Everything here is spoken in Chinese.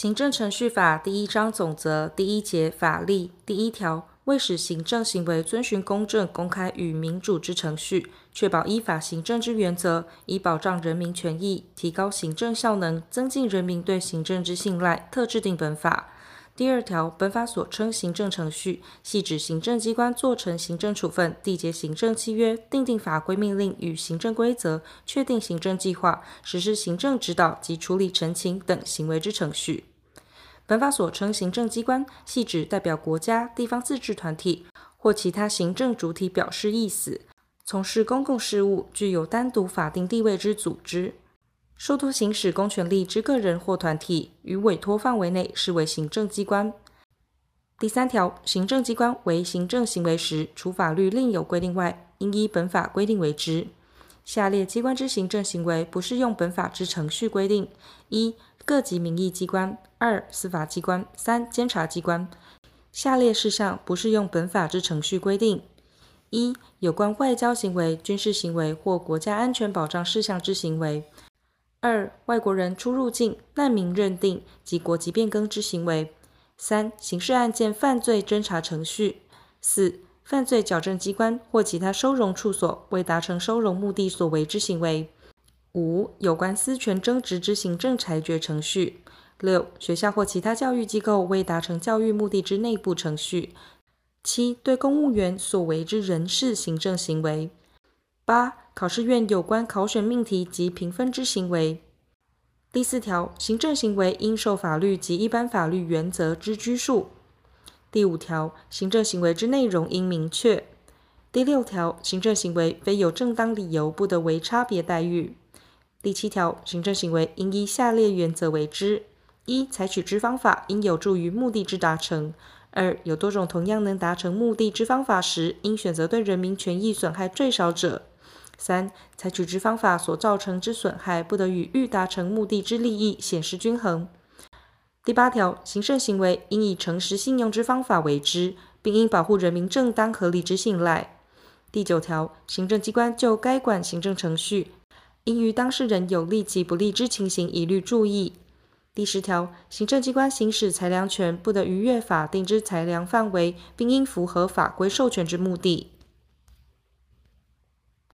行政程序法第一章总则第一节法例第一条，为使行政行为遵循公正、公开与民主之程序，确保依法行政之原则，以保障人民权益，提高行政效能，增进人民对行政之信赖，特制定本法。第二条，本法所称行政程序，系指行政机关做成行政处分、缔结行政契约、订定法规命令与行政规则、确定行政计划、实施行政指导及处理陈情等行为之程序。本法所称行政机关，系指代表国家、地方自治团体或其他行政主体表示意思，从事公共事务、具有单独法定地位之组织。受托行使公权力之个人或团体，于委托范围内视为行政机关。第三条，行政机关为行政行为时，除法律另有规定外，应依本法规定为之。下列机关之行政行为不适用本法之程序规定：一、各级民意机关；二、司法机关；三、监察机关。下列事项不适用本法之程序规定：一、有关外交行为、军事行为或国家安全保障事项之行为。二、外国人出入境、难民认定及国籍变更之行为；三、刑事案件犯罪侦查程序；四、犯罪矫正机关或其他收容处所为达成收容目的所为之行为；五、有关私权争执之行政裁决程序；六、学校或其他教育机构为达成教育目的之内部程序；七、对公务员所为之人事行政行为；八、考试院有关考选命题及评分之行为。第四条，行政行为应受法律及一般法律原则之拘束。第五条，行政行为之内容应明确。第六条，行政行为非有正当理由不得为差别待遇。第七条，行政行为应依下列原则为之：一、采取之方法应有助于目的之达成；二、有多种同样能达成目的之方法时，应选择对人民权益损害最少者。三、采取之方法所造成之损害，不得与欲达成目的之利益显失均衡。第八条，行政行为应以诚实信用之方法为之，并应保护人民正当合理之信赖。第九条，行政机关就该管行政程序，应于当事人有利及不利之情形一律注意。第十条，行政机关行使裁量权，不得逾越法定之裁量范围，并应符合法规授权之目的。